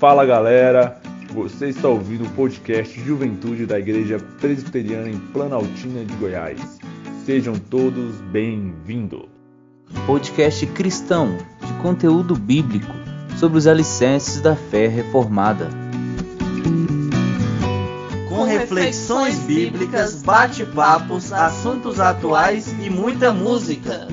Fala galera, você está ouvindo o podcast Juventude da Igreja Presbiteriana em Planaltina de Goiás. Sejam todos bem-vindos. Podcast cristão de conteúdo bíblico sobre os alicerces da fé reformada. Com reflexões bíblicas, bate-papos, assuntos atuais e muita música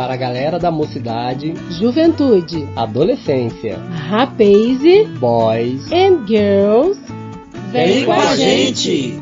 para a galera da mocidade, juventude, adolescência, rapaz, boys and girls. Vem, Vem com a gente!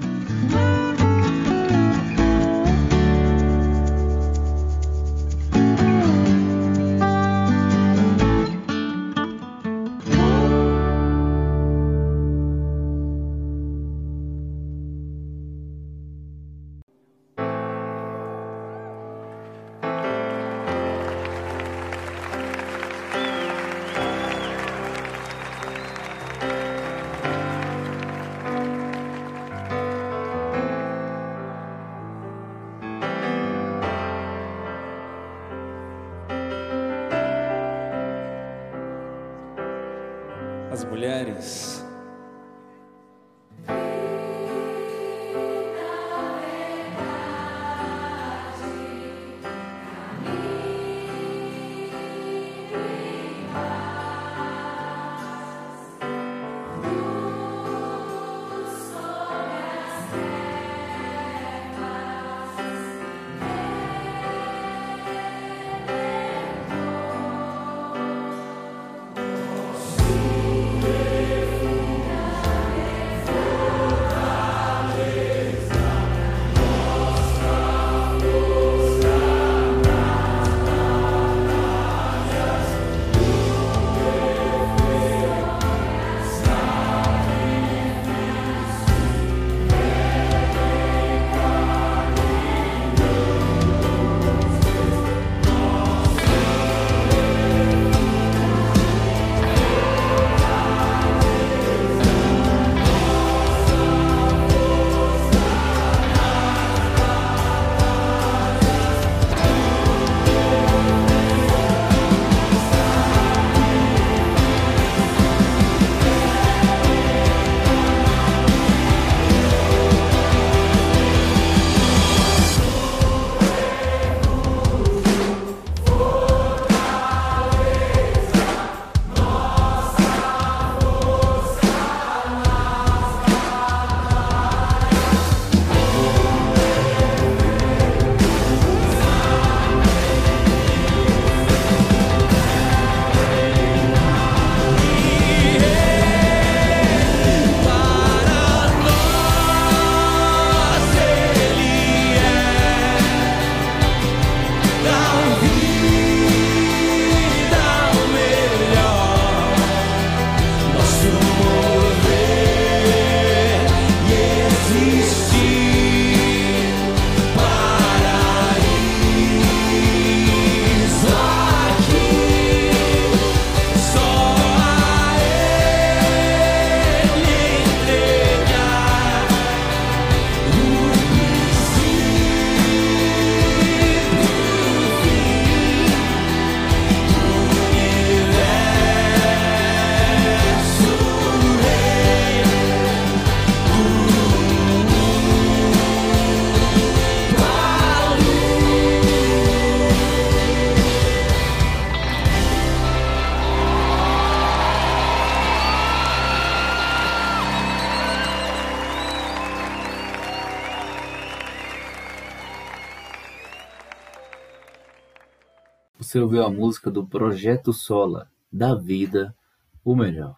Ouviu a música do Projeto Sola, da vida, o melhor.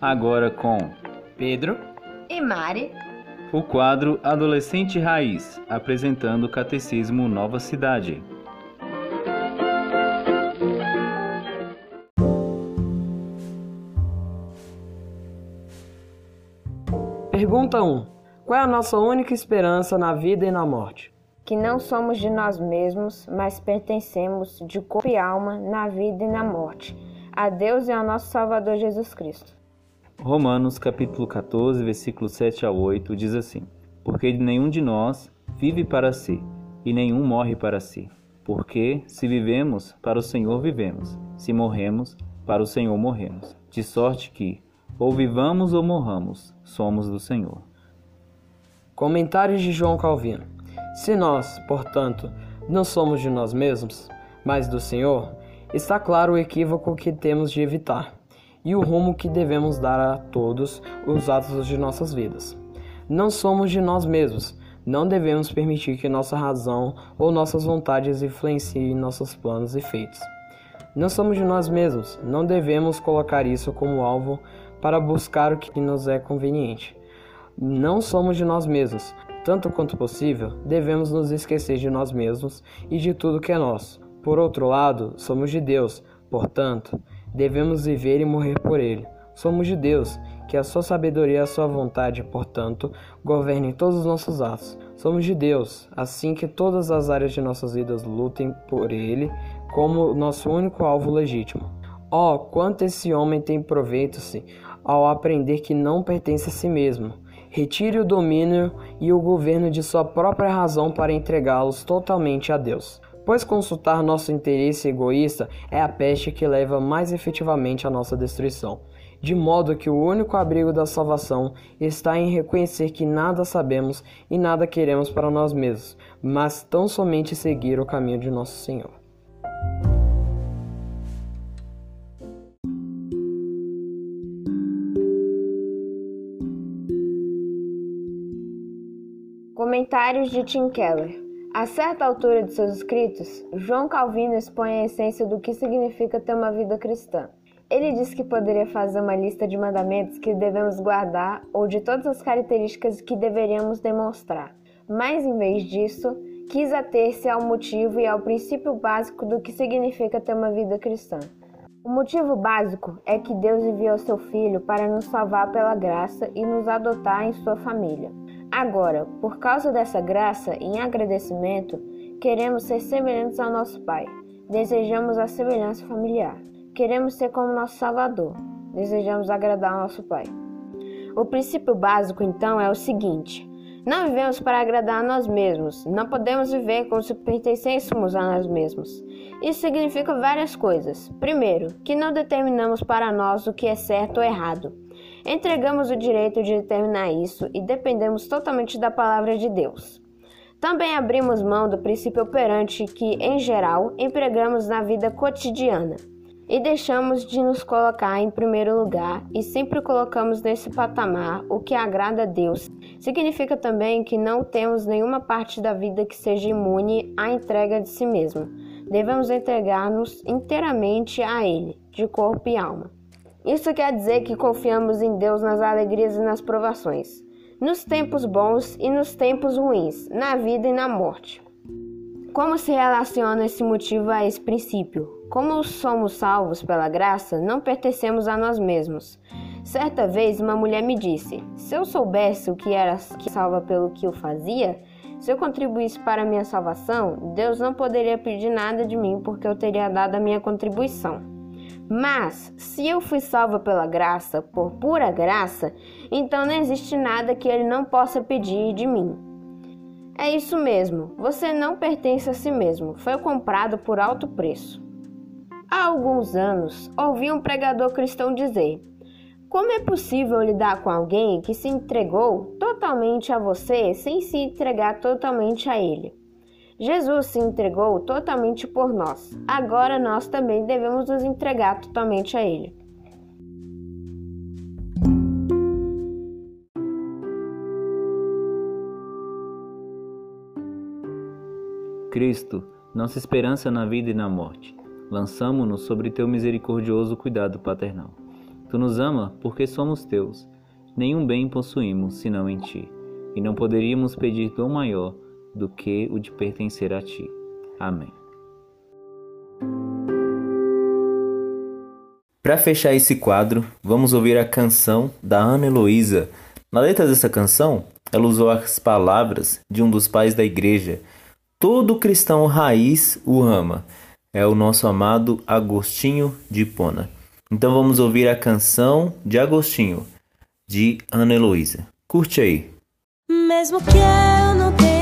Agora com Pedro e Mari o quadro Adolescente Raiz, apresentando o Catecismo Nova Cidade. Pergunta 1. Qual é a nossa única esperança na vida e na morte? que não somos de nós mesmos, mas pertencemos de corpo e alma na vida e na morte, a Deus e ao nosso Salvador Jesus Cristo. Romanos capítulo 14, versículos 7 a 8 diz assim: Porque nenhum de nós vive para si, e nenhum morre para si. Porque se vivemos, para o Senhor vivemos, se morremos, para o Senhor morremos. De sorte que, ou vivamos ou morramos, somos do Senhor. Comentários de João Calvino. Se nós, portanto, não somos de nós mesmos, mas do Senhor, está claro o equívoco que temos de evitar e o rumo que devemos dar a todos os atos de nossas vidas. Não somos de nós mesmos, não devemos permitir que nossa razão ou nossas vontades influenciem nossos planos e feitos. Não somos de nós mesmos, não devemos colocar isso como alvo para buscar o que nos é conveniente. Não somos de nós mesmos, tanto quanto possível, devemos nos esquecer de nós mesmos e de tudo que é nosso. Por outro lado, somos de Deus, portanto, devemos viver e morrer por Ele. Somos de Deus, que a sua sabedoria e a sua vontade, portanto, governem todos os nossos atos. Somos de Deus, assim que todas as áreas de nossas vidas lutem por Ele como nosso único alvo legítimo. Oh, quanto esse homem tem proveito-se ao aprender que não pertence a si mesmo. Retire o domínio e o governo de sua própria razão para entregá-los totalmente a Deus. Pois consultar nosso interesse egoísta é a peste que leva mais efetivamente à nossa destruição. De modo que o único abrigo da salvação está em reconhecer que nada sabemos e nada queremos para nós mesmos, mas tão somente seguir o caminho de nosso Senhor. Comentários de Tim Keller. A certa altura de seus escritos, João Calvino expõe a essência do que significa ter uma vida cristã. Ele diz que poderia fazer uma lista de mandamentos que devemos guardar ou de todas as características que deveríamos demonstrar. Mas, em vez disso, quis ater-se ao motivo e ao princípio básico do que significa ter uma vida cristã. O motivo básico é que Deus enviou seu Filho para nos salvar pela graça e nos adotar em sua família. Agora, por causa dessa graça, em agradecimento, queremos ser semelhantes ao nosso Pai. Desejamos a semelhança familiar. Queremos ser como nosso Salvador. Desejamos agradar ao nosso Pai. O princípio básico, então, é o seguinte: não vivemos para agradar a nós mesmos. Não podemos viver como se pertencêssemos a nós mesmos. Isso significa várias coisas. Primeiro, que não determinamos para nós o que é certo ou errado. Entregamos o direito de determinar isso e dependemos totalmente da palavra de Deus. Também abrimos mão do princípio operante que, em geral, empregamos na vida cotidiana e deixamos de nos colocar em primeiro lugar e sempre colocamos nesse patamar o que agrada a Deus. Significa também que não temos nenhuma parte da vida que seja imune à entrega de si mesmo. Devemos entregar-nos inteiramente a Ele, de corpo e alma. Isso quer dizer que confiamos em Deus nas alegrias e nas provações, nos tempos bons e nos tempos ruins, na vida e na morte. Como se relaciona esse motivo a esse princípio? Como somos salvos pela graça, não pertencemos a nós mesmos. Certa vez uma mulher me disse: Se eu soubesse o que era que salva pelo que eu fazia, se eu contribuísse para a minha salvação, Deus não poderia pedir nada de mim porque eu teria dado a minha contribuição. Mas, se eu fui salva pela graça, por pura graça, então não existe nada que Ele não possa pedir de mim. É isso mesmo, você não pertence a si mesmo, foi comprado por alto preço. Há alguns anos, ouvi um pregador cristão dizer: Como é possível lidar com alguém que se entregou totalmente a você sem se entregar totalmente a ele? Jesus se entregou totalmente por nós. Agora nós também devemos nos entregar totalmente a ele. Cristo, nossa esperança na vida e na morte lançamo-nos sobre teu misericordioso cuidado paternal. Tu nos ama porque somos teus. Nenhum bem possuímos senão em ti, e não poderíamos pedir dom maior do que o de pertencer a ti. Amém. Para fechar esse quadro, vamos ouvir a canção da Ana Heloísa. Na letra dessa canção, ela usou as palavras de um dos pais da igreja. Todo cristão raiz o ama. É o nosso amado Agostinho de Pona. Então vamos ouvir a canção de Agostinho, de Ana Heloísa. Curte aí. Mesmo que eu não tenha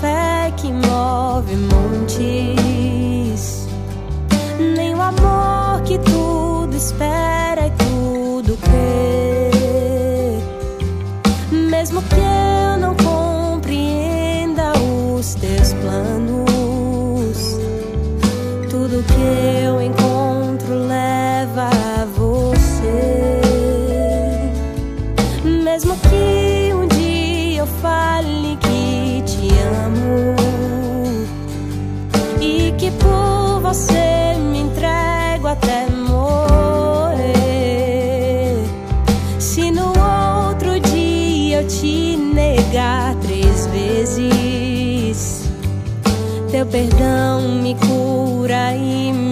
fé que move montes, nem o amor que tudo espera. negar três vezes. Teu perdão me cura e me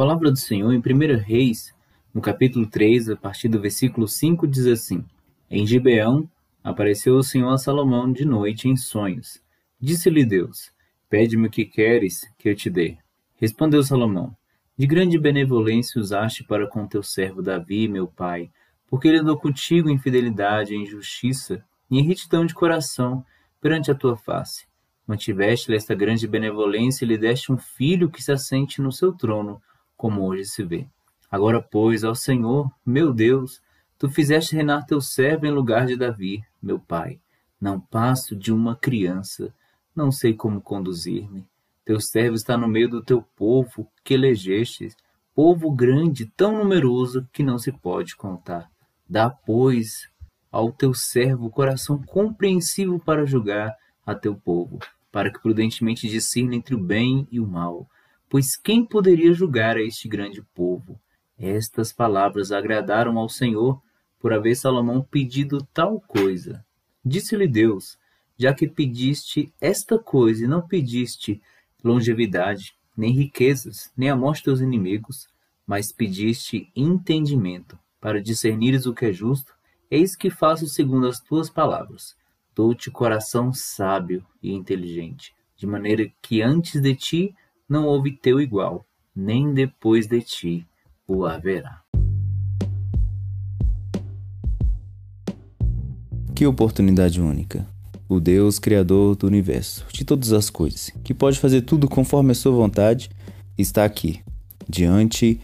palavra do Senhor em 1 Reis, no capítulo 3, a partir do versículo 5, diz assim: Em Gibeão apareceu o Senhor a Salomão de noite em sonhos. Disse-lhe Deus: Pede-me o que queres que eu te dê. Respondeu Salomão: De grande benevolência usaste para com teu servo Davi, meu pai, porque ele andou contigo em fidelidade, em justiça e em retidão de coração perante a tua face. Mantiveste-lhe esta grande benevolência e lhe deste um filho que se assente no seu trono, como hoje se vê. Agora, pois, ao Senhor, meu Deus, tu fizeste reinar teu servo em lugar de Davi, meu pai. Não passo de uma criança, não sei como conduzir-me. Teu servo está no meio do teu povo que elegeste, povo grande, tão numeroso que não se pode contar. Dá, pois, ao teu servo coração compreensivo para julgar a teu povo, para que prudentemente discirna entre o bem e o mal Pois quem poderia julgar a este grande povo? Estas palavras agradaram ao Senhor, por haver Salomão pedido tal coisa. Disse-lhe Deus: Já que pediste esta coisa e não pediste longevidade, nem riquezas, nem a morte dos inimigos, mas pediste entendimento, para discernires o que é justo, eis que faço segundo as tuas palavras. Dou-te coração sábio e inteligente, de maneira que antes de ti não houve teu igual, nem depois de ti o haverá. Que oportunidade única! O Deus Criador do universo, de todas as coisas, que pode fazer tudo conforme a sua vontade, está aqui, diante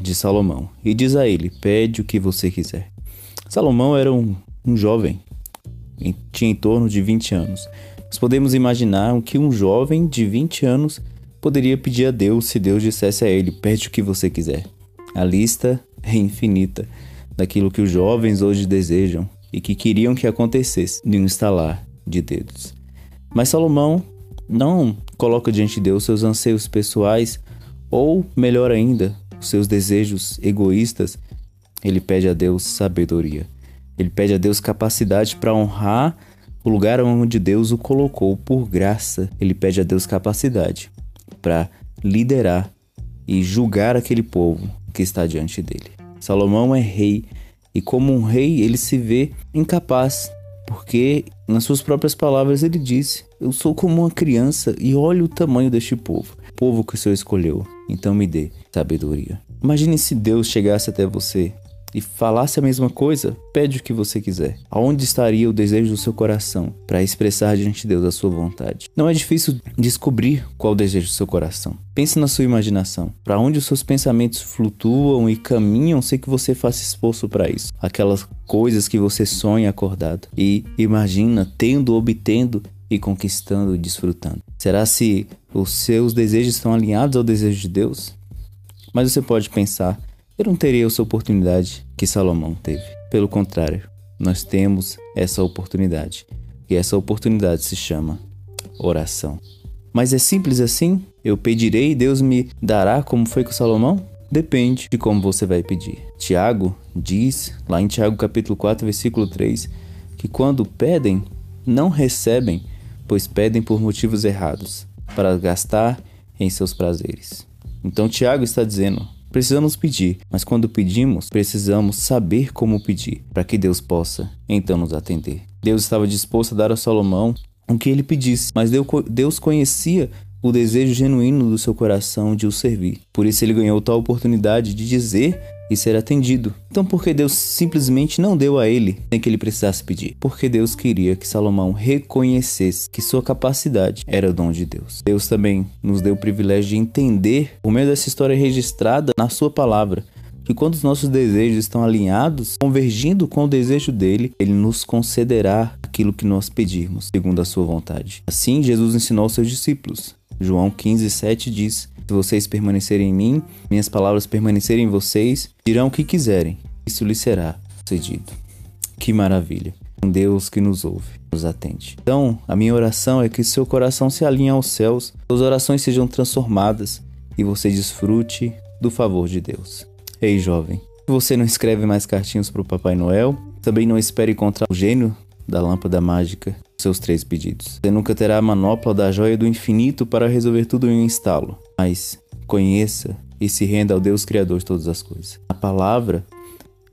de Salomão, e diz a ele: Pede o que você quiser. Salomão era um, um jovem, tinha em torno de 20 anos. Nós podemos imaginar que um jovem de 20 anos poderia pedir a Deus se Deus dissesse a ele: pede o que você quiser. A lista é infinita daquilo que os jovens hoje desejam e que queriam que acontecesse de um estalar de dedos. Mas Salomão não coloca diante de Deus seus anseios pessoais ou, melhor ainda, seus desejos egoístas. Ele pede a Deus sabedoria. Ele pede a Deus capacidade para honrar o lugar onde Deus o colocou por graça. Ele pede a Deus capacidade para liderar e julgar aquele povo que está diante dele. Salomão é rei e, como um rei, ele se vê incapaz, porque, nas suas próprias palavras, ele disse: Eu sou como uma criança e olha o tamanho deste povo, povo que o Senhor escolheu, então me dê sabedoria. Imagine se Deus chegasse até você e falasse a mesma coisa, pede o que você quiser. Aonde estaria o desejo do seu coração para expressar diante de Deus a sua vontade? Não é difícil descobrir qual o desejo do seu coração. Pense na sua imaginação. Para onde os seus pensamentos flutuam e caminham sem que você faça esforço para isso. Aquelas coisas que você sonha acordado e imagina tendo, obtendo e conquistando e desfrutando. Será se os seus desejos estão alinhados ao desejo de Deus? Mas você pode pensar eu não teria essa oportunidade que Salomão teve. Pelo contrário, nós temos essa oportunidade. E essa oportunidade se chama oração. Mas é simples assim? Eu pedirei e Deus me dará como foi com Salomão? Depende de como você vai pedir. Tiago diz, lá em Tiago capítulo 4, versículo 3, que quando pedem, não recebem, pois pedem por motivos errados, para gastar em seus prazeres. Então Tiago está dizendo: Precisamos pedir, mas quando pedimos, precisamos saber como pedir, para que Deus possa então nos atender. Deus estava disposto a dar a Salomão o que ele pedisse, mas Deus conhecia o desejo genuíno do seu coração de o servir. Por isso ele ganhou tal oportunidade de dizer e ser atendido. Então, por que Deus simplesmente não deu a ele nem que ele precisasse pedir? Porque Deus queria que Salomão reconhecesse que sua capacidade era o dom de Deus. Deus também nos deu o privilégio de entender, por meio dessa história registrada na sua palavra, que quando os nossos desejos estão alinhados, convergindo com o desejo dele, ele nos concederá aquilo que nós pedirmos, segundo a sua vontade. Assim, Jesus ensinou aos seus discípulos. João 15, 7 diz: Se vocês permanecerem em mim, minhas palavras permanecerem em vocês, dirão o que quiserem, isso lhes será cedido. Que maravilha! Um Deus que nos ouve, nos atende. Então, a minha oração é que seu coração se alinhe aos céus, suas orações sejam transformadas e você desfrute do favor de Deus. Ei, jovem, você não escreve mais cartinhos para o Papai Noel? Também não espere encontrar o gênio da lâmpada mágica seus três pedidos. Você nunca terá a manopla da joia do infinito para resolver tudo em um instalo, mas conheça e se renda ao Deus Criador de todas as coisas. Na palavra,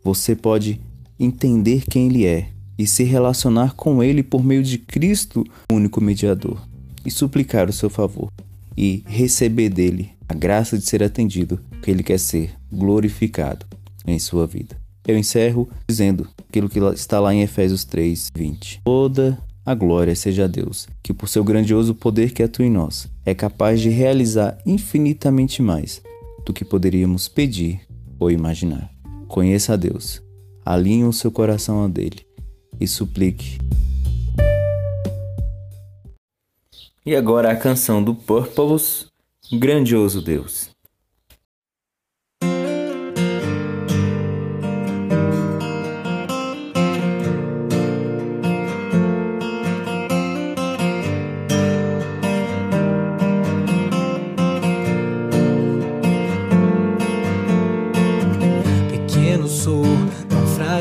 você pode entender quem Ele é e se relacionar com Ele por meio de Cristo, o único mediador, e suplicar o seu favor e receber dele a graça de ser atendido, porque Ele quer ser glorificado em sua vida. Eu encerro dizendo aquilo que está lá em Efésios 3, 20. Toda a glória seja a Deus, que por seu grandioso poder que atua em nós, é capaz de realizar infinitamente mais do que poderíamos pedir ou imaginar. Conheça a Deus, alinhe o seu coração a dele e suplique. E agora a canção do Purples, Grandioso Deus.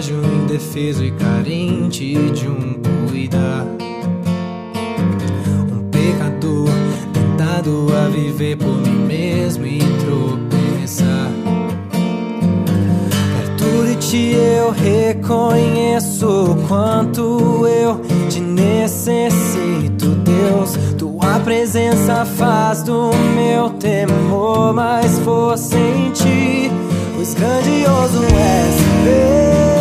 Indefeso e carente de um cuidar. Um pecador tentado a viver por mim mesmo e tropeçar. Perto de ti eu reconheço quanto eu te necessito, Deus. Tua presença faz do meu temor mais força em ti, pois grandioso és Deus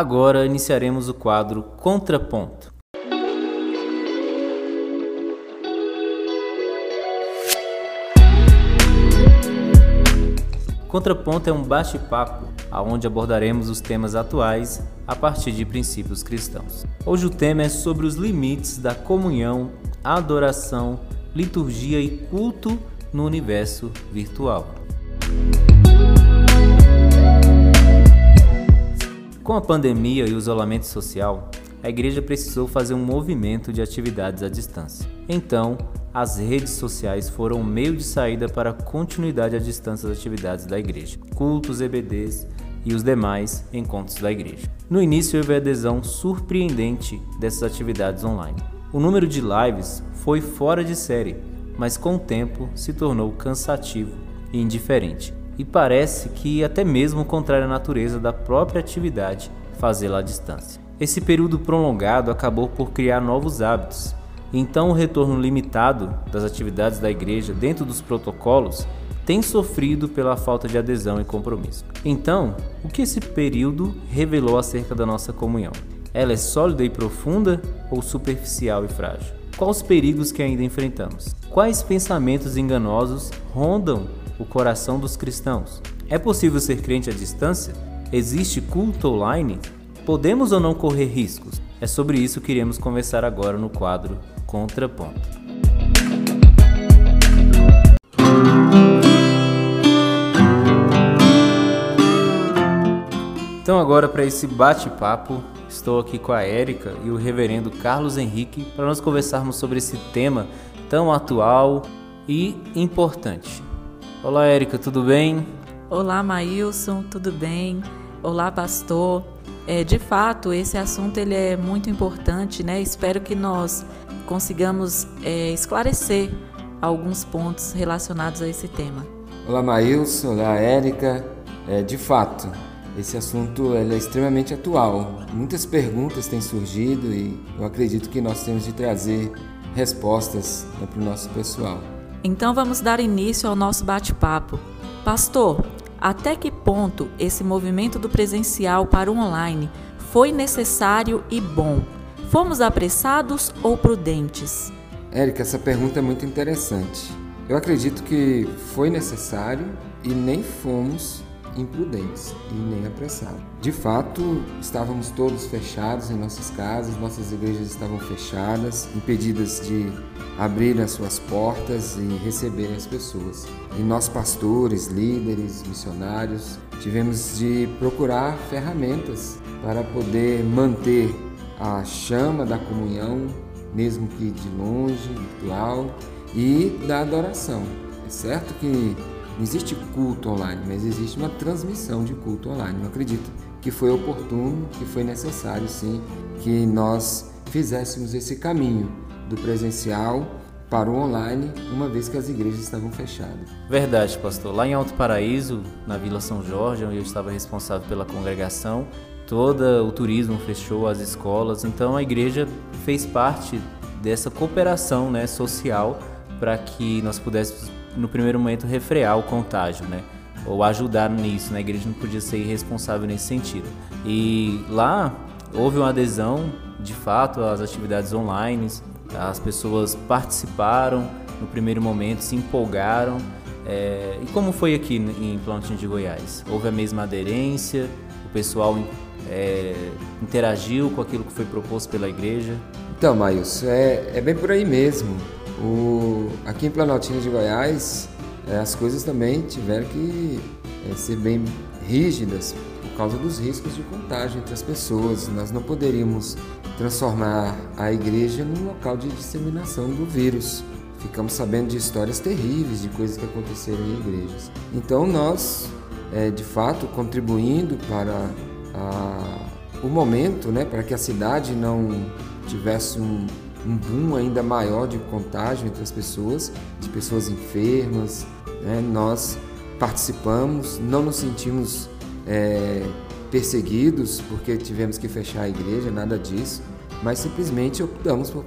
Agora iniciaremos o quadro Contraponto. Contraponto é um bate-papo aonde abordaremos os temas atuais a partir de princípios cristãos. Hoje o tema é sobre os limites da comunhão, adoração, liturgia e culto no universo virtual. Com a pandemia e o isolamento social, a igreja precisou fazer um movimento de atividades à distância. Então, as redes sociais foram o meio de saída para a continuidade à distância das atividades da igreja, cultos, EBDs e os demais encontros da igreja. No início houve adesão surpreendente dessas atividades online. O número de lives foi fora de série, mas com o tempo se tornou cansativo e indiferente. E parece que até mesmo contrário à natureza da própria atividade fazê-la à distância. Esse período prolongado acabou por criar novos hábitos então, o retorno limitado das atividades da igreja dentro dos protocolos tem sofrido pela falta de adesão e compromisso. Então, o que esse período revelou acerca da nossa comunhão? Ela é sólida e profunda ou superficial e frágil? Quais os perigos que ainda enfrentamos? Quais pensamentos enganosos rondam o coração dos cristãos? É possível ser crente à distância? Existe culto online? Podemos ou não correr riscos? É sobre isso que iremos conversar agora no quadro Contraponto. Então agora para esse bate-papo, estou aqui com a Érica e o reverendo Carlos Henrique para nós conversarmos sobre esse tema tão atual e importante. Olá Érica, tudo bem? Olá Maílson, tudo bem? Olá pastor. É, de fato, esse assunto ele é muito importante, né? Espero que nós consigamos é, esclarecer alguns pontos relacionados a esse tema. Olá, Maílson. Olá, Érica. É, de fato, esse assunto é extremamente atual. Muitas perguntas têm surgido e eu acredito que nós temos de trazer respostas né, para o nosso pessoal. Então vamos dar início ao nosso bate-papo. Pastor, até que ponto esse movimento do presencial para o online foi necessário e bom? Fomos apressados ou prudentes? Érica, essa pergunta é muito interessante. Eu acredito que foi necessário e nem fomos imprudentes e nem apressados. De fato, estávamos todos fechados em nossas casas, nossas igrejas estavam fechadas, impedidas de abrir as suas portas e receber as pessoas. E nós, pastores, líderes, missionários, tivemos de procurar ferramentas para poder manter a chama da comunhão, mesmo que de longe, virtual, e da adoração. É certo que não existe culto online, mas existe uma transmissão de culto online. Eu acredito que foi oportuno, que foi necessário sim que nós fizéssemos esse caminho do presencial para o online, uma vez que as igrejas estavam fechadas. Verdade, pastor. Lá em Alto Paraíso, na Vila São Jorge, onde eu estava responsável pela congregação, todo o turismo fechou, as escolas, então a igreja fez parte dessa cooperação né, social para que nós pudéssemos, no primeiro momento, refrear o contágio, né? ou ajudar nisso. Né? A igreja não podia ser irresponsável nesse sentido. E lá houve uma adesão, de fato, às atividades online, as pessoas participaram no primeiro momento, se empolgaram. É... e como foi aqui em Plantinho de Goiás? Houve a mesma aderência? O pessoal é, interagiu com aquilo que foi proposto pela igreja? Então, Maílson, é, é bem por aí mesmo. O, aqui em Planaltina de Goiás, é, as coisas também tiveram que é, ser bem rígidas por causa dos riscos de contágio entre as pessoas. Nós não poderíamos transformar a igreja num local de disseminação do vírus. Ficamos sabendo de histórias terríveis de coisas que aconteceram em igrejas. Então nós, é, de fato, contribuindo para a, o momento, né, para que a cidade não tivesse um, um boom ainda maior de contágio entre as pessoas, de pessoas enfermas. Né, nós participamos, não nos sentimos é, perseguidos porque tivemos que fechar a igreja, nada disso, mas simplesmente optamos por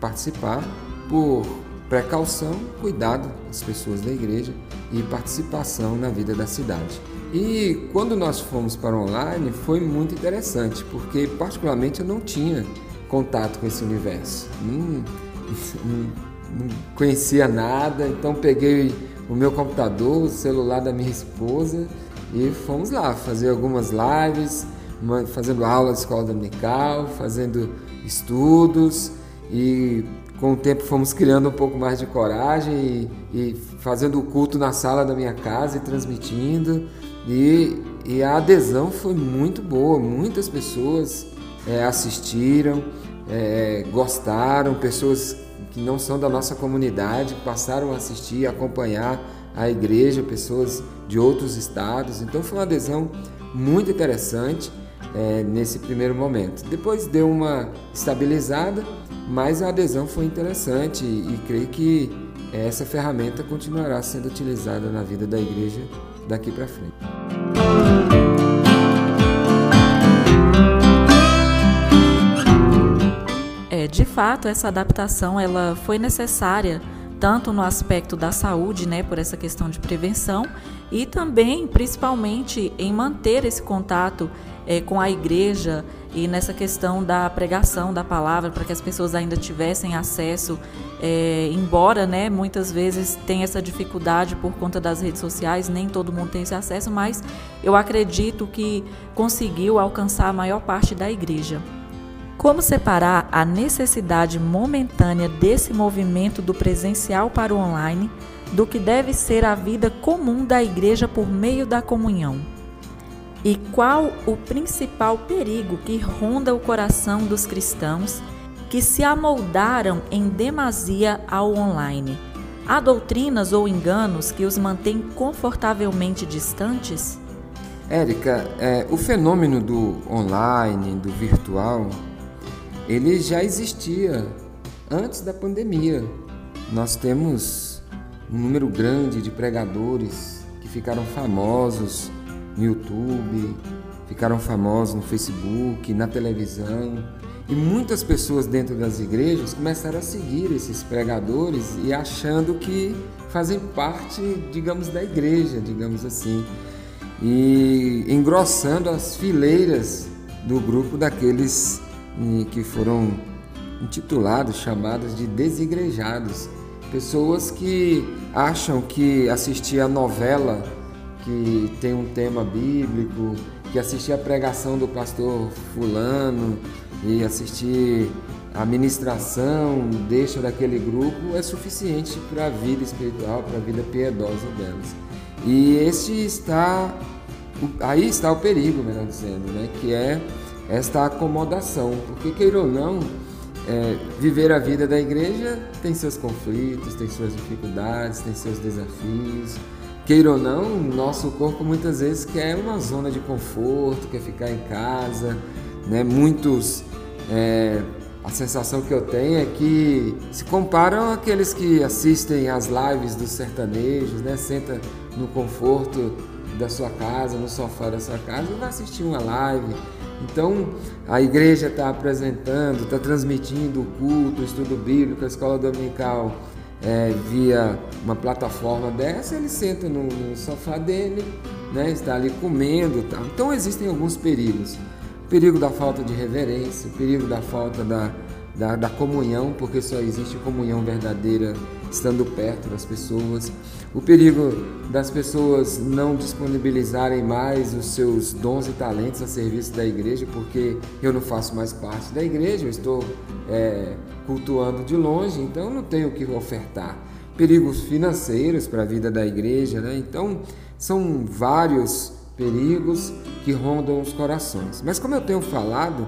participar por precaução, cuidado das pessoas da igreja e participação na vida da cidade. E quando nós fomos para o online foi muito interessante, porque particularmente eu não tinha contato com esse universo. Não, não conhecia nada, então peguei o meu computador, o celular da minha esposa e fomos lá fazer algumas lives, fazendo aula de escola dominical, fazendo estudos e com o tempo fomos criando um pouco mais de coragem e, e fazendo o culto na sala da minha casa e transmitindo e, e a adesão foi muito boa, muitas pessoas é, assistiram, é, gostaram, pessoas que não são da nossa comunidade passaram a assistir, acompanhar a igreja, pessoas de outros estados. Então foi uma adesão muito interessante é, nesse primeiro momento. Depois deu uma estabilizada, mas a adesão foi interessante e, e creio que essa ferramenta continuará sendo utilizada na vida da igreja daqui para frente. É, de fato, essa adaptação ela foi necessária tanto no aspecto da saúde, né, por essa questão de prevenção, e também, principalmente, em manter esse contato é, com a igreja e nessa questão da pregação da palavra, para que as pessoas ainda tivessem acesso, é, embora né, muitas vezes tenha essa dificuldade por conta das redes sociais, nem todo mundo tem esse acesso, mas eu acredito que conseguiu alcançar a maior parte da igreja. Como separar a necessidade momentânea desse movimento do presencial para o online do que deve ser a vida comum da igreja por meio da comunhão? E qual o principal perigo que ronda o coração dos cristãos que se amoldaram em demasia ao online? Há doutrinas ou enganos que os mantêm confortavelmente distantes? Érica, é, o fenômeno do online, do virtual, ele já existia antes da pandemia. Nós temos um número grande de pregadores que ficaram famosos no YouTube, ficaram famosos no Facebook, na televisão. E muitas pessoas dentro das igrejas começaram a seguir esses pregadores e achando que fazem parte, digamos, da igreja, digamos assim. E engrossando as fileiras do grupo daqueles que foram intitulados, chamados de desigrejados. Pessoas que acham que assistir a novela que tem um tema bíblico, que assistir a pregação do pastor fulano e assistir a ministração deixa daquele grupo é suficiente para a vida espiritual, para a vida piedosa delas. E esse está aí está o perigo, melhor dizendo, né? que é esta acomodação, porque queira ou não, é, viver a vida da igreja tem seus conflitos, tem suas dificuldades, tem seus desafios. Queira ou não, nosso corpo muitas vezes quer uma zona de conforto, quer ficar em casa. Né? Muitos, é, a sensação que eu tenho é que se comparam àqueles que assistem às lives dos sertanejos, né? senta no conforto da sua casa, no sofá da sua casa e vai assistir uma live então, a igreja está apresentando, está transmitindo o culto, o estudo bíblico, a escola dominical é, via uma plataforma dessa, ele senta no, no sofá dele, né, está ali comendo. Tá? Então, existem alguns perigos. O perigo da falta de reverência, o perigo da falta da, da, da comunhão, porque só existe comunhão verdadeira estando perto das pessoas, o perigo das pessoas não disponibilizarem mais os seus dons e talentos a serviço da igreja, porque eu não faço mais parte da igreja, eu estou é, cultuando de longe, então não tenho o que ofertar. Perigos financeiros para a vida da igreja, né? então são vários perigos que rondam os corações. Mas como eu tenho falado,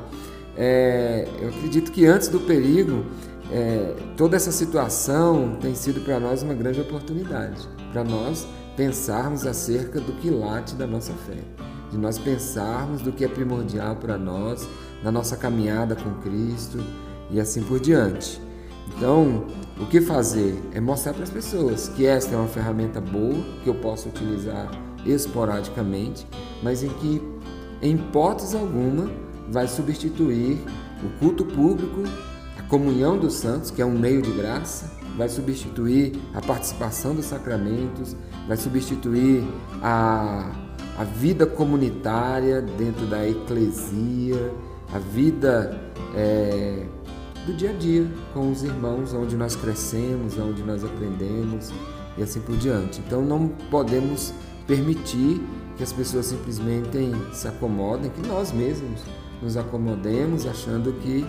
é, eu acredito que antes do perigo é, toda essa situação tem sido para nós uma grande oportunidade, para nós pensarmos acerca do que late da nossa fé, de nós pensarmos do que é primordial para nós, na nossa caminhada com Cristo e assim por diante. Então, o que fazer é mostrar para as pessoas que esta é uma ferramenta boa, que eu posso utilizar esporadicamente, mas em que, em hipótese alguma, vai substituir o culto público comunhão dos santos, que é um meio de graça, vai substituir a participação dos sacramentos, vai substituir a, a vida comunitária dentro da eclesia, a vida é, do dia a dia com os irmãos, onde nós crescemos, onde nós aprendemos. e assim por diante. Então não podemos permitir que as pessoas simplesmente se acomodem, que nós mesmos nos acomodemos achando que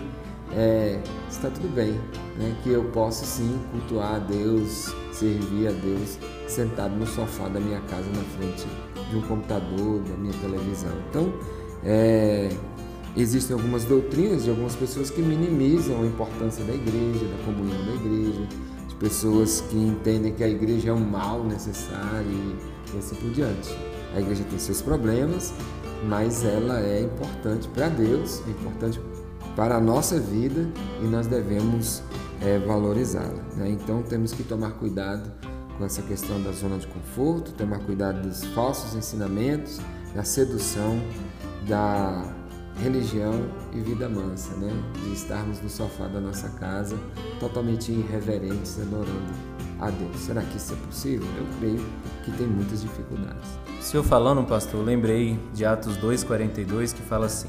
é, está tudo bem, né? que eu posso sim cultuar a Deus, servir a Deus sentado no sofá da minha casa na frente de um computador, da minha televisão. Então, é, existem algumas doutrinas de algumas pessoas que minimizam a importância da igreja, da comunhão da igreja, de pessoas que entendem que a igreja é um mal necessário e assim por diante. A igreja tem seus problemas, mas ela é importante para Deus, é importante para a nossa vida e nós devemos é, valorizá-la. Né? Então temos que tomar cuidado com essa questão da zona de conforto, tomar cuidado dos falsos ensinamentos, da sedução, da religião e vida mansa, né? de estarmos no sofá da nossa casa totalmente irreverentes, adorando a Deus. Será que isso é possível? Eu creio que tem muitas dificuldades. O senhor falando, pastor, lembrei de Atos 2,42 que fala assim: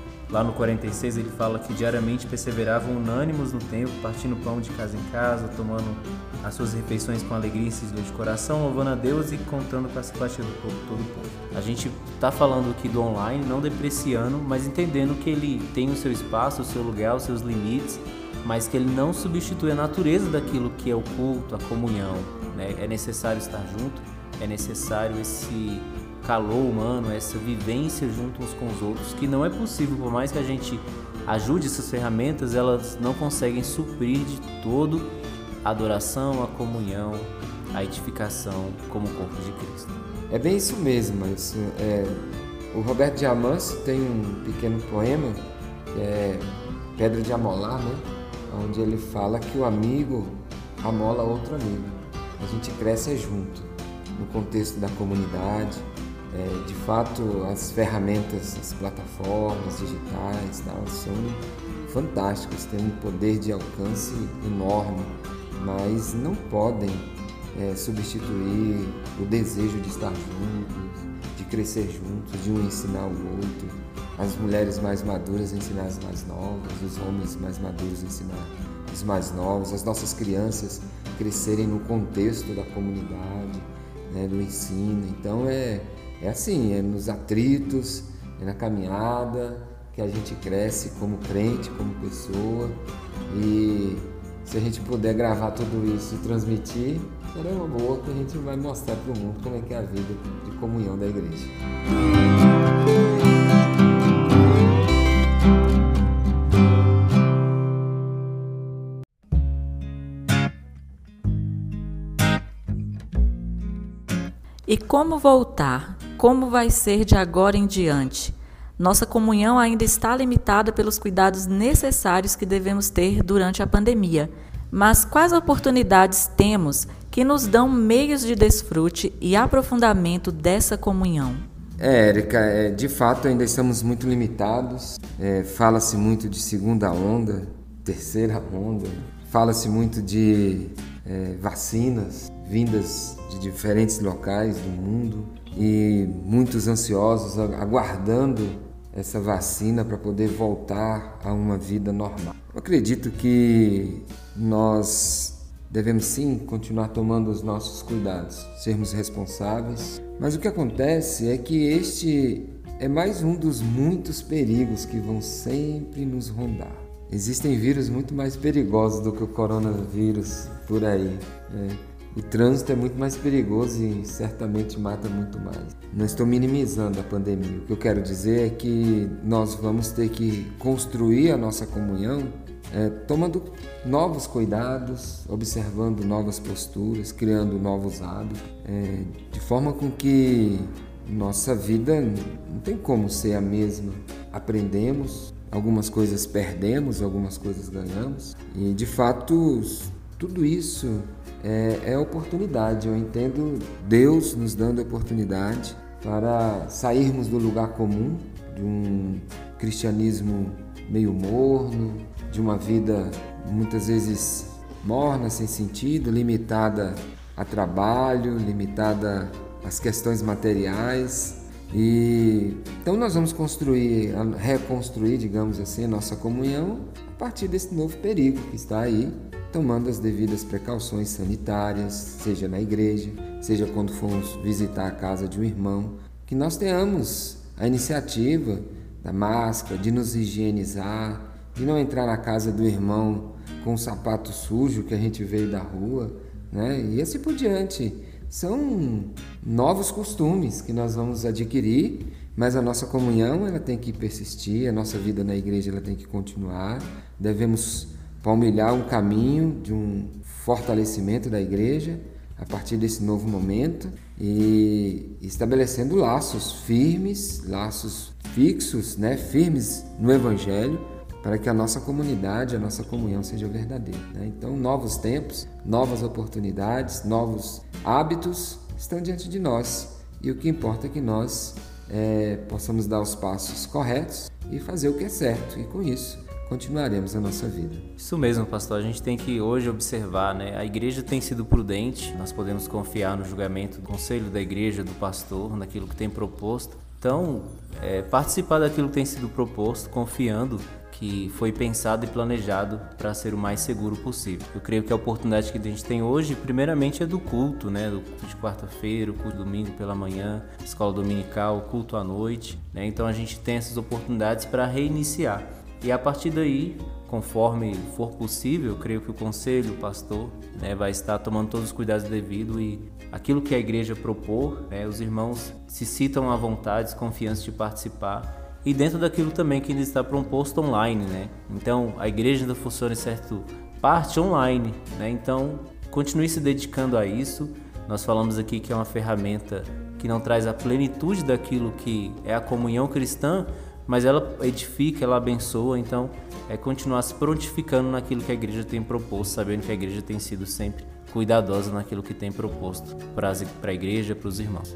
Lá no 46 ele fala que diariamente perseveravam unânimos no templo, partindo pão de casa em casa, tomando as suas refeições com alegria e sincero de coração, louvando a Deus e contando com a simpatia do povo, todo o povo. A gente está falando aqui do online, não depreciando, mas entendendo que ele tem o seu espaço, o seu lugar, os seus limites, mas que ele não substitui a natureza daquilo que é o culto, a comunhão. Né? É necessário estar junto, é necessário esse calor humano, essa vivência junto uns com os outros, que não é possível, por mais que a gente ajude essas ferramentas, elas não conseguem suprir de todo a adoração, a comunhão, a edificação como corpo de Cristo. É bem isso mesmo, mas é, o Roberto Diamantio tem um pequeno poema é Pedra de Amolar, né? onde ele fala que o amigo amola outro amigo. A gente cresce junto, no contexto da comunidade, é, de fato, as ferramentas, as plataformas digitais tal, são fantásticas, têm um poder de alcance enorme, mas não podem é, substituir o desejo de estar juntos, de crescer juntos, de um ensinar o outro, as mulheres mais maduras ensinar as mais novas, os homens mais maduros ensinar os mais novos, as nossas crianças crescerem no contexto da comunidade, né, do ensino. Então é é assim, é nos atritos, é na caminhada que a gente cresce como crente, como pessoa. E se a gente puder gravar tudo isso e transmitir, será uma boa que a gente vai mostrar para o mundo como é que é a vida de comunhão da igreja. E como voltar? Como vai ser de agora em diante? Nossa comunhão ainda está limitada pelos cuidados necessários que devemos ter durante a pandemia. Mas quais oportunidades temos que nos dão meios de desfrute e aprofundamento dessa comunhão? É, Érica, é, de fato ainda estamos muito limitados. É, Fala-se muito de segunda onda, terceira onda. Fala-se muito de é, vacinas vindas de diferentes locais do mundo e muitos ansiosos aguardando essa vacina para poder voltar a uma vida normal. Eu acredito que nós devemos sim continuar tomando os nossos cuidados, sermos responsáveis, mas o que acontece é que este é mais um dos muitos perigos que vão sempre nos rondar. Existem vírus muito mais perigosos do que o coronavírus por aí. Né? O trânsito é muito mais perigoso e certamente mata muito mais. Não estou minimizando a pandemia. O que eu quero dizer é que nós vamos ter que construir a nossa comunhão é, tomando novos cuidados, observando novas posturas, criando novos hábitos, é, de forma com que nossa vida não tem como ser a mesma. Aprendemos, algumas coisas perdemos, algumas coisas ganhamos, e de fato tudo isso é, é oportunidade. Eu entendo Deus nos dando oportunidade para sairmos do lugar comum, de um cristianismo meio morno, de uma vida muitas vezes morna, sem sentido, limitada a trabalho, limitada às questões materiais. E então nós vamos construir, reconstruir, digamos assim, a nossa comunhão a partir desse novo perigo que está aí, tomando as devidas precauções sanitárias, seja na igreja, seja quando formos visitar a casa de um irmão, que nós tenhamos a iniciativa da máscara, de nos higienizar, de não entrar na casa do irmão com o sapato sujo que a gente veio da rua, né? E assim por diante. São novos costumes que nós vamos adquirir, mas a nossa comunhão ela tem que persistir, a nossa vida na igreja ela tem que continuar. Devemos palmilhar um caminho de um fortalecimento da igreja a partir desse novo momento e estabelecendo laços firmes, laços fixos, né, firmes no evangelho, para que a nossa comunidade, a nossa comunhão seja verdadeira. Né? Então, novos tempos, novas oportunidades, novos hábitos estão diante de nós e o que importa é que nós é, possamos dar os passos corretos e fazer o que é certo, e com isso continuaremos a nossa vida. Isso mesmo, pastor. A gente tem que hoje observar, né? A igreja tem sido prudente, nós podemos confiar no julgamento do conselho da igreja, do pastor, naquilo que tem proposto. Então, é, participar daquilo que tem sido proposto, confiando que foi pensado e planejado para ser o mais seguro possível. Eu creio que a oportunidade que a gente tem hoje, primeiramente, é do culto, né? Do culto de quarta-feira, o culto domingo pela manhã, escola dominical, culto à noite, né? Então a gente tem essas oportunidades para reiniciar. E a partir daí, conforme for possível, creio que o conselho, o pastor, né, vai estar tomando todos os cuidados devidos e aquilo que a igreja propor, né, os irmãos se citam à vontade, confiança de participar e dentro daquilo também que ainda está proposto online, né? Então a igreja ainda funciona em certo parte online, né? Então continue se dedicando a isso. Nós falamos aqui que é uma ferramenta que não traz a plenitude daquilo que é a comunhão cristã, mas ela edifica, ela abençoa. Então é continuar se prontificando naquilo que a igreja tem proposto, sabendo que a igreja tem sido sempre cuidadosa naquilo que tem proposto para a igreja, para os irmãos.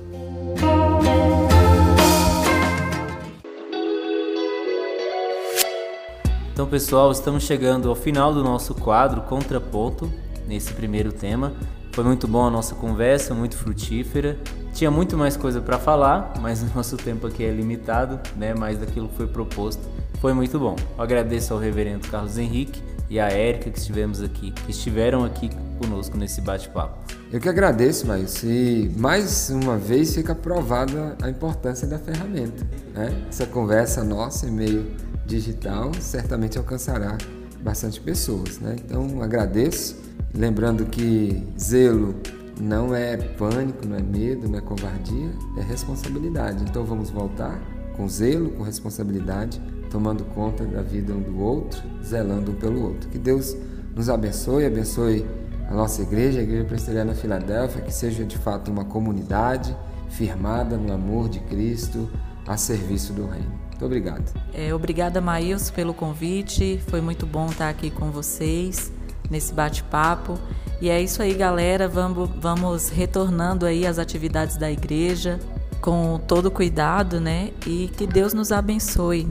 Então, pessoal, estamos chegando ao final do nosso quadro Contraponto, nesse primeiro tema. Foi muito bom a nossa conversa, muito frutífera. Tinha muito mais coisa para falar, mas o nosso tempo aqui é limitado, né? Mais daquilo que foi proposto. Foi muito bom. Eu agradeço ao reverendo Carlos Henrique e à Érica que estivemos aqui, que estiveram aqui conosco nesse bate-papo. Eu que agradeço, mas e mais uma vez fica provada a importância da ferramenta. Né? Essa conversa nossa é meio digital certamente alcançará bastante pessoas. Né? Então agradeço, lembrando que zelo não é pânico, não é medo, não é covardia, é responsabilidade. Então vamos voltar com zelo, com responsabilidade, tomando conta da vida um do outro, zelando um pelo outro. Que Deus nos abençoe, abençoe a nossa igreja, a Igreja Presbiteriana Filadélfia, que seja de fato uma comunidade firmada no amor de Cristo a serviço do Reino. Muito obrigado. É, obrigada, Maílson, pelo convite. Foi muito bom estar aqui com vocês nesse bate-papo. E é isso aí, galera. Vamos, vamos retornando aí às atividades da igreja com todo cuidado, né? E que Deus nos abençoe.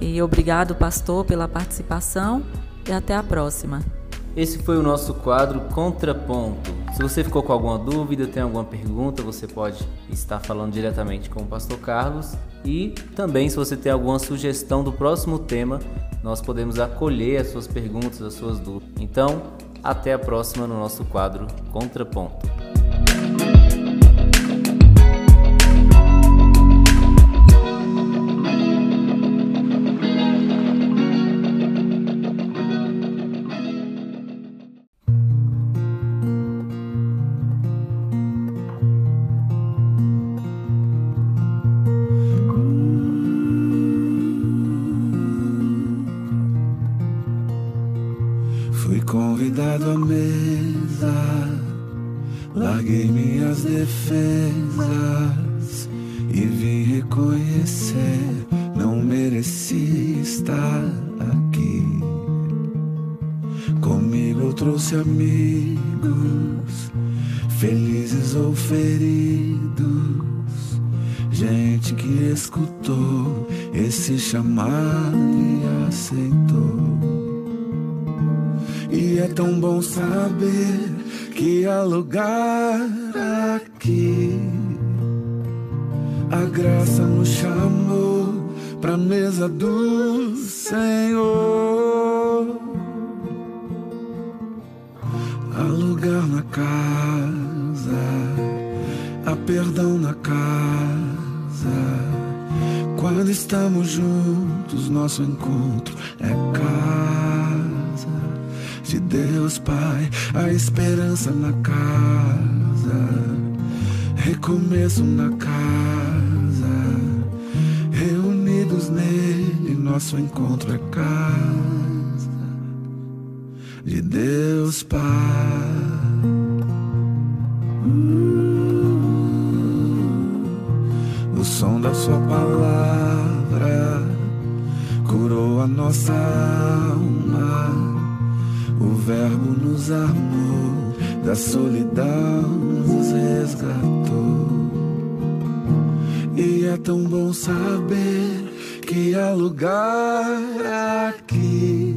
E obrigado, pastor, pela participação e até a próxima. Esse foi o nosso quadro Contraponto. Se você ficou com alguma dúvida, tem alguma pergunta, você pode estar falando diretamente com o Pastor Carlos. E também, se você tem alguma sugestão do próximo tema, nós podemos acolher as suas perguntas, as suas dúvidas. Então, até a próxima no nosso quadro Contraponto. convidado à mesa, larguei minhas defesas e vim reconhecer, não mereci estar aqui. Comigo trouxe amigos, felizes ou feridos, gente que escutou esse chamado e aceitou. E é tão bom saber que há lugar aqui. A graça nos chamou pra mesa do Senhor. Há lugar na casa, há perdão na casa. Quando estamos juntos, nosso encontro é casa de Deus Pai, a esperança na casa, recomeço na casa, reunidos nele, nosso encontro é casa de Deus Pai. O som da Sua palavra curou a nossa alma. Nos armou, da solidão nos resgatou. E é tão bom saber que há lugar aqui.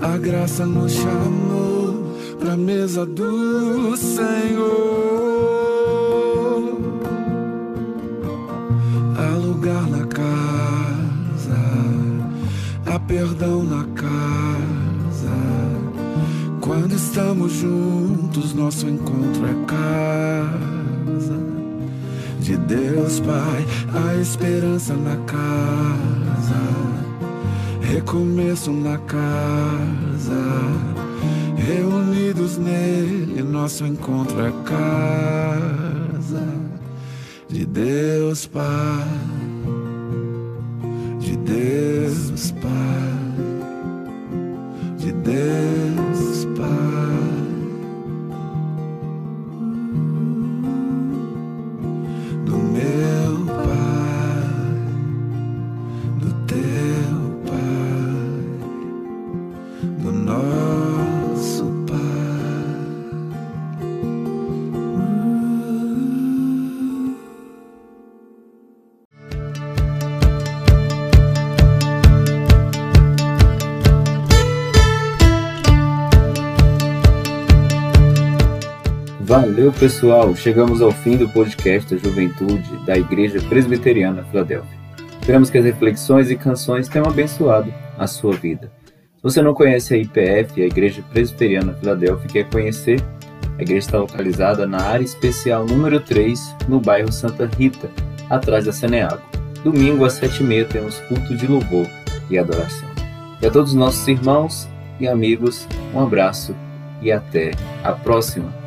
A graça nos chamou pra mesa do Senhor. Há lugar na casa, há perdão na casa. Quando estamos juntos, nosso encontro é casa de Deus Pai, a esperança na casa, recomeço na casa, reunidos nele, nosso encontro é casa de Deus Pai, de Deus Pai, de Deus Valeu, pessoal! Chegamos ao fim do podcast da Juventude da Igreja Presbiteriana Filadélfia. Esperamos que as reflexões e canções tenham abençoado a sua vida. Se você não conhece a IPF, a Igreja Presbiteriana Filadélfia, quer conhecer, a igreja está localizada na área especial número 3, no bairro Santa Rita, atrás da Seneago. Domingo às 7h30 temos culto de louvor e adoração. E a todos os nossos irmãos e amigos, um abraço e até a próxima!